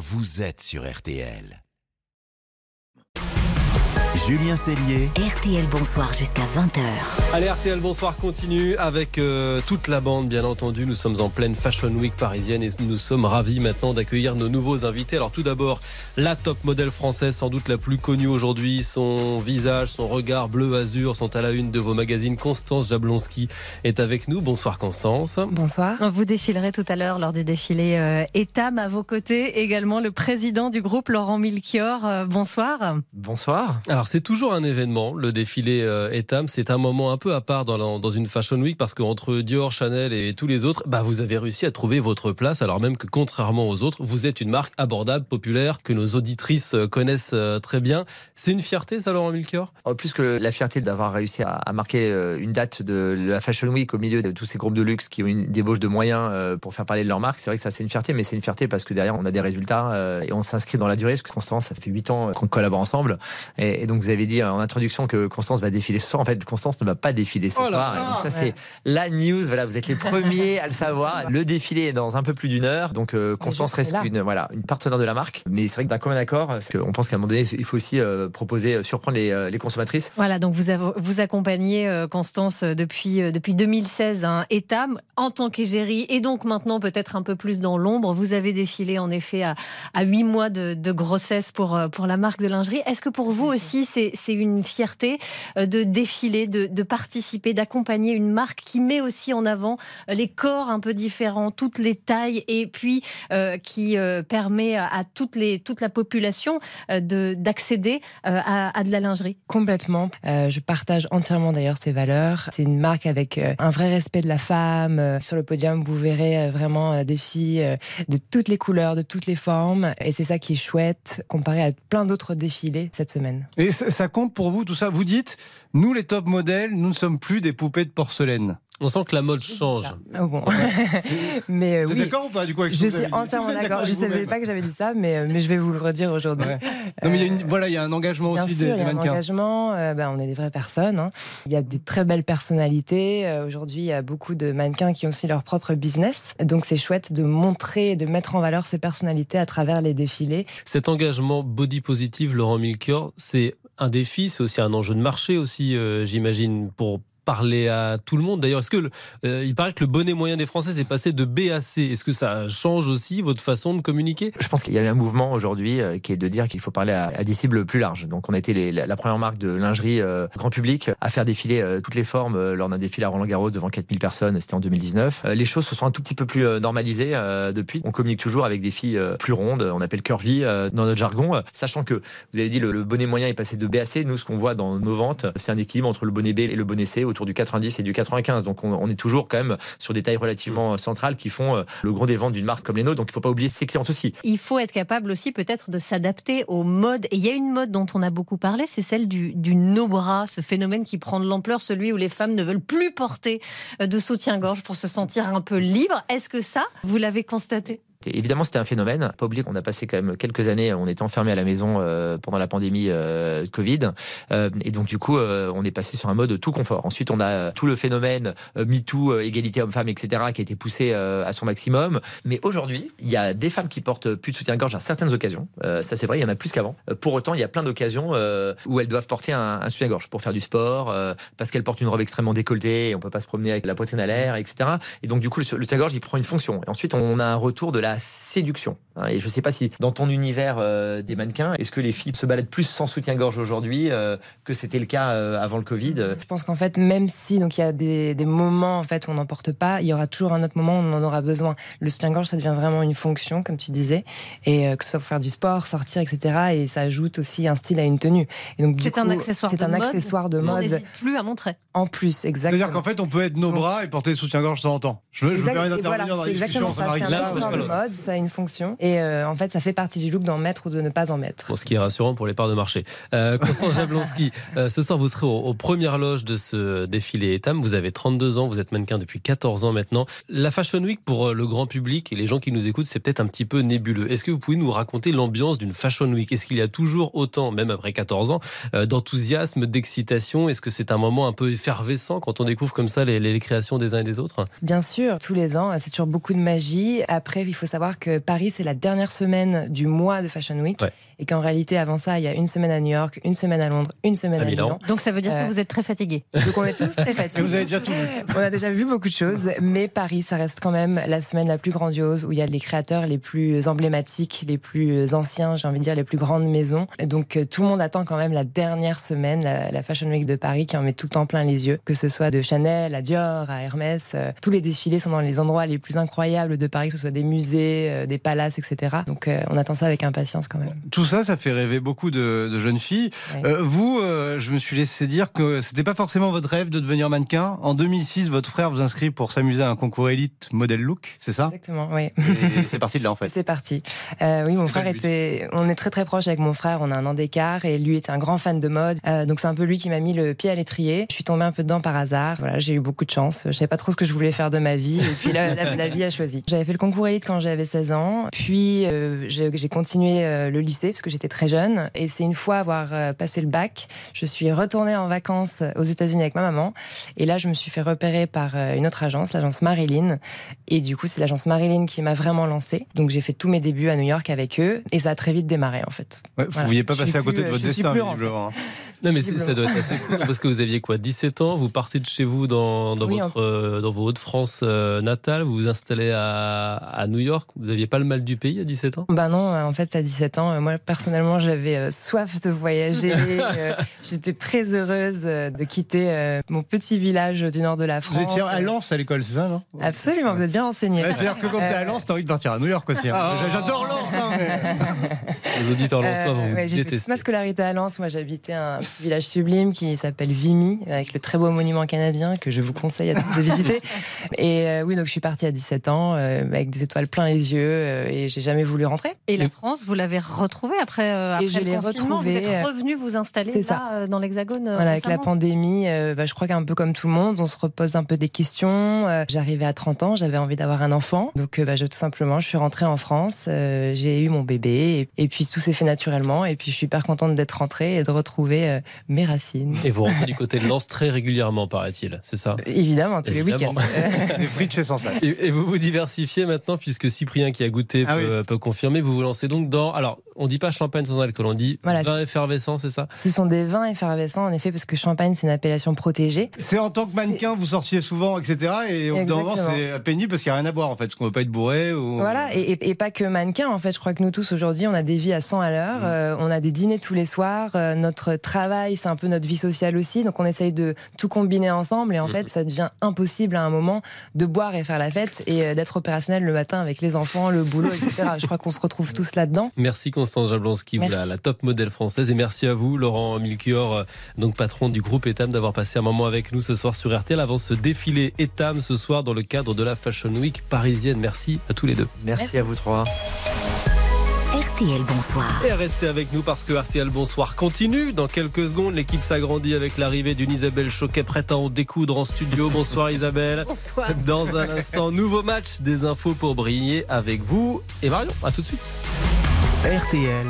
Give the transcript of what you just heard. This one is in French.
vous êtes sur RTL. Julien Cellier. RTL Bonsoir jusqu'à 20h. Allez, RTL Bonsoir continue avec euh, toute la bande, bien entendu. Nous sommes en pleine Fashion Week parisienne et nous sommes ravis maintenant d'accueillir nos nouveaux invités. Alors, tout d'abord, la top modèle française, sans doute la plus connue aujourd'hui. Son visage, son regard bleu-azur sont à la une de vos magazines. Constance Jablonski est avec nous. Bonsoir, Constance. Bonsoir. Vous défilerez tout à l'heure lors du défilé euh, Etam à vos côtés. Également le président du groupe, Laurent Milchior. Euh, bonsoir. Bonsoir. Alors, c'est toujours un événement, le défilé euh, Etam. C'est un moment un peu à part dans, une Fashion Week parce qu'entre Dior, Chanel et tous les autres, bah, vous avez réussi à trouver votre place. Alors même que contrairement aux autres, vous êtes une marque abordable, populaire, que nos auditrices euh, connaissent euh, très bien. C'est une fierté, ça, Laurent Milchior? Oh, Plus que la fierté d'avoir réussi à, marquer une date de la Fashion Week au milieu de tous ces groupes de luxe qui ont une débauche de moyens pour faire parler de leur marque, c'est vrai que ça c'est une fierté, mais c'est une fierté parce que derrière on a des résultats et on s'inscrit dans la durée. Parce que Constance, ça fait 8 ans qu'on collabore ensemble. Et donc vous avez dit en introduction que Constance va défiler ce soir. En fait, Constance ne va pas défiler ce oh soir. ça, c'est la news. Voilà, vous êtes les premiers à le savoir. Le défilé est dans un peu plus d'une heure. Donc, euh, Constance reste une, voilà, une partenaire de la marque. Mais c'est vrai que d'un commun accord, on pense qu'à un moment donné, il faut aussi euh, proposer, euh, surprendre les, les, consommatrices. Voilà, donc vous, avez, vous accompagnez Constance depuis, depuis 2016, un Etam, en tant qu'égérie, et donc maintenant peut-être un peu plus dans l'ombre. Vous avez défilé en effet à, à 8 mois de, de, grossesse pour, pour la marque de lingerie. Est-ce que pour vous aussi, c'est une fierté euh, de défiler, de, participer, d'accompagner une marque qui met aussi en avant euh, les corps un peu différents, toutes les tailles, et puis euh, qui permet à toutes les, toute la population d'accéder à, de la lingerie. Complètement. je partage entièrement d'ailleurs ces valeurs. C'est une marque avec un vrai respect de la femme. Sur le podium, vous verrez vraiment des filles de toutes les couleurs, de toutes les formes. Et c'est ça qui est chouette comparé à plein d'autres défilés cette semaine. Et ça compte pour vous tout ça? Vous dites, nous les top modèles, nous ne sommes plus des poupées de porcelaine. On sent que la mode change. Oh bon. mais euh, oui. d'accord ou pas du coup Je suis entièrement d'accord. Je ne savais pas que j'avais dit ça, mais, euh, mais je vais vous le redire aujourd'hui. Non, mais il y a une, voilà, il y a un engagement Bien aussi sûr, des, il y a un engagement. Euh, ben, on est des vraies personnes. Hein. Il y a des très belles personnalités. aujourd'hui, il y a beaucoup de mannequins qui ont aussi leur propre business. Donc c'est chouette de montrer, de mettre en valeur ces personnalités à travers les défilés. Cet engagement body positive, Laurent Milchior, c'est un défi, c'est aussi un enjeu de marché aussi, j'imagine, pour parler à tout le monde. D'ailleurs, est-ce que euh, il paraît que le bonnet moyen des Français est passé de B à C Est-ce que ça change aussi votre façon de communiquer? Je pense qu'il y a un mouvement aujourd'hui euh, qui est de dire qu'il faut parler à, des cibles plus larges. Donc, on a été la, première marque de lingerie euh, grand public à faire défiler toutes les formes lors d'un défilé à Roland Garros devant 4000 personnes. C'était en 2019. les choses se sont un tout petit peu plus normalisées depuis. On communique toujours avec des filles plus rondes. On appelle curvy dans notre jargon, sachant que vous avez dit le, le bonnet moyen est passé de B à C. Nous, ce qu'on voit dans nos ventes, c'est un équilibre entre le bonnet B et le bonnet C autour du 90 et du 95. Donc on, est toujours quand même sur des tailles relativement mm. centrales qui font euh, le gros des ventes d'une marque comme les nôtres. Donc il ne faut pas oublier ses clientes aussi. Il faut être capable aussi peut-être de s'adapter aux modes. Et il y a une mode dont on a beaucoup parlé, c'est celle du, du no-bras, ce phénomène qui prend de l'ampleur, celui où les femmes ne veulent plus porter euh, de soutien-gorge pour se sentir un peu libre. Est-ce que ça, vous l'avez constaté? Évidemment, c'était un phénomène. Pas oublier qu'on a passé quand même quelques années, on était enfermé à la maison euh, pendant la pandémie euh, Covid, euh, et donc du coup, on est passé sur un mode tout confort. Ensuite, on a tout le phénomène MeToo, égalité homme-femme, etc., qui a été poussé à son maximum. Mais aujourd'hui, il y a des femmes qui portent plus de soutien-gorge à certaines occasions. ça, c'est vrai, il y en a plus qu'avant. pour autant, il y a plein d'occasions où elles doivent porter un, soutien-gorge pour faire du sport, parce qu'elles portent une robe extrêmement décolletée, et on peut pas se promener avec la poitrine à l'air, etc. Et donc du coup, le, le soutien-gorge, il prend une fonction. Et ensuite, on a un retour de la séduction. Hein, et je ne sais pas si dans ton univers euh, des mannequins, est-ce que les filles se baladent plus sans soutien-gorge aujourd'hui euh, que c'était le cas euh, avant le Covid Je pense qu'en fait, même si donc il y a des, moments en fait où on n'en porte pas, il y aura toujours un autre moment où on en aura besoin. Le soutien-gorge, ça devient vraiment une fonction, comme tu disais, et que ce soit pour faire du sport, sortir, etc. Et ça ajoute aussi un style à une tenue. c'est un accessoire. C'est un mode, accessoire de mode. On n'hésite plus à montrer. En plus, exactement. C'est-à-dire qu'en fait, on peut être nos bras et porter soutien-gorge de temps en temps. Je, je me permets d'intervenir dans la discussion. Ça, mode, ça a une fonction. Et euh, en fait, ça fait partie du look d'en mettre ou de ne pas en mettre. Pour ce qui est rassurant pour les parts de marché. Euh, Constance Jablonski, euh, ce soir, vous serez aux, premières loges de ce défilé Etam. Vous avez 32 ans, vous êtes mannequin depuis 14 ans maintenant. La Fashion Week, pour le grand public et les gens qui nous écoutent, c'est peut-être un petit peu nébuleux. Est-ce que vous pouvez nous raconter l'ambiance d'une Fashion Week? Est-ce qu'il y a toujours autant, même après 14 ans, d'enthousiasme, d'excitation? Est-ce que c'est un moment un peu effervescent quand on découvre comme ça les, les créations des uns et des autres? Bien sûr, tous les ans, c'est toujours beaucoup de magie. Après, il faut savoir que Paris, c'est la dernière semaine du mois de Fashion Week. Ouais. Et qu'en réalité, avant ça, il y a une semaine à New York, une semaine à Londres, une semaine À à, Milan. Milan. Donc ça veut dire Euh, que vous êtes très fatigué. Donc on est tous très fatigués. vous avez déjà tout vu. On a déjà vu beaucoup de choses, mais Paris, ça reste quand même la semaine la plus grandiose où il y a les créateurs les plus emblématiques, les plus anciens, j'ai envie de dire les plus grandes maisons. Et donc euh, tout le monde attend quand même la dernière semaine, la, la Fashion Week de Paris, qui en met tout en plein les yeux, que ce soit de Chanel à Dior à Hermès. euh, tous les défilés sont dans les endroits les plus incroyables de Paris, que ce soit des musées, euh, des palaces, etc. Donc euh, on attend ça avec impatience quand même. Tout ça, ça fait rêver beaucoup de, de jeunes filles. Ouais. Euh, vous, je me suis laissé dire que c'était pas forcément votre rêve de devenir mannequin. En 2006, votre frère vous inscrit pour s'amuser à un concours élite modèle look, c'est ça? Exactement, oui. C'est parti de là en fait. C'est parti. Euh, oui, mon frère était. On est très très proche avec mon frère. On a un an d'écart et lui était un grand fan de mode. Euh, donc c'est un peu lui qui m'a mis le pied à l'étrier. Je suis tombée un peu dedans par hasard. Voilà, j'ai eu beaucoup de chance. Je savais pas trop ce que je voulais faire de ma vie et puis là, la, la vie a choisi. J'avais fait le concours élite quand j'avais 16 ans. Puis euh, j'ai continué euh, le lycée parce que j'étais très jeune. Et c'est une fois avoir euh, passé le bac, je suis retournée en vacances aux États-Unis avec ma maman. Et là, je me suis fait repérer par euh, une autre agence, l'agence Marilyn. Et du coup, c'est l'agence Marilyn qui m'a vraiment lancée. Donc, j'ai fait tous mes débuts à New York avec eux. Et ça a très vite démarré, en fait. Ouais, vous ne Voilà. pouviez pas passer à côté de votre destin, visiblement. Hein. Non, mais ça doit être assez fou, parce que vous aviez quoi 17 ans, vous partez de chez vous dans, dans, Oui, votre, euh, dans vos Hauts-de-France euh, natales, vous vous installez à, à New York, vous n'aviez pas le mal du pays à 17 ans? Bah non, en fait, à 17 ans, euh, moi, personnellement, j'avais euh, soif de voyager. euh, J'étais très heureuse de quitter euh, mon petit village du nord de la France. Vous étiez à Lens à l'école, c'est ça, non? Absolument, vous êtes bien renseigné. Ouais, C'est-à-dire que quand t'es à Lens, t'as envie de partir à New York aussi. hein. Ah. J'adore Lens, hein, mais... Les auditeurs lensois vont Euh, vous ouais, J'ai fait toute ma scolarité à Lens. Moi, j'habitais un petit village sublime qui s'appelle Vimy, avec le très beau monument canadien que je vous conseille à tous de visiter. Et euh, oui, donc je suis partie à 17 ans euh, avec des étoiles plein les yeux euh, et j'ai jamais voulu rentrer. Et la France, vous l'avez retrouvée après, après Et je le l'ai confinement. retrouvée, Vous êtes revenu vous installer là, ça. dans l'Hexagone. Voilà, avec la pandémie, bah, je crois qu'un peu comme tout le monde, on se repose un peu des questions. J'arrivais à 30 ans, j'avais envie d'avoir un enfant. Donc, bah, je, tout simplement, je suis rentrée en France, j'ai eu mon bébé, et, et puis tout s'est fait naturellement. Et puis, je suis hyper contente d'être rentrée et de retrouver euh, mes racines. Et vous rentrez du côté de Lens très régulièrement, paraît-il, c'est ça Évidemment, tous Évidemment. les week-ends. Des frites chez Sansas. et, et vous vous diversifiez maintenant, puisque Cyprien qui a goûté Ah peut, peut confirmer, vous vous lancez donc dans... Alors, on dit pas champagne sans alcool, on dit Voilà, vin effervescent, c'est ça Ce sont des vins effervescents, en effet, parce que champagne, c'est une appellation protégée. C'est en tant que mannequin, vous sortiez souvent, etc. Et au bout d'un moment, c'est pénible parce qu'il n'y a rien à boire en fait. Parce qu'on ne veut pas être bourré. Ou... Voilà, et, et- et pas que mannequin. En fait, je crois que nous tous aujourd'hui, on a des vies à 100 à l'heure. Mm. euh, on a des dîners tous les soirs. euh, notre travail, c'est un peu notre vie sociale aussi. Donc, on essaye de tout combiner ensemble. Et en fait, ça devient impossible à un moment de boire et faire la fête et euh, d'être opérationnel le matin avec les enfants, le boulot, etc. je crois qu'on se retrouve tous là-dedans. Merci Constance Jablonski, vous la, la top modèle française. Et merci à vous, Laurent Milchior, euh, donc patron du groupe Etam, d'avoir passé un moment avec nous ce soir sur RTL avant ce défilé Etam ce soir dans le cadre de la Fashion Week parisienne. Merci à tous les deux. Merci, Merci. à vous trois. RTL, bonsoir. Et restez avec nous parce que RTL Bonsoir continue. Dans quelques secondes, l'équipe s'agrandit avec l'arrivée d'une Isabelle Choquet prête à en découdre en studio. Bonsoir Isabelle. Bonsoir. Dans un instant, nouveau match, des infos pour briller avec vous. Et Marion, à tout de suite. RTL,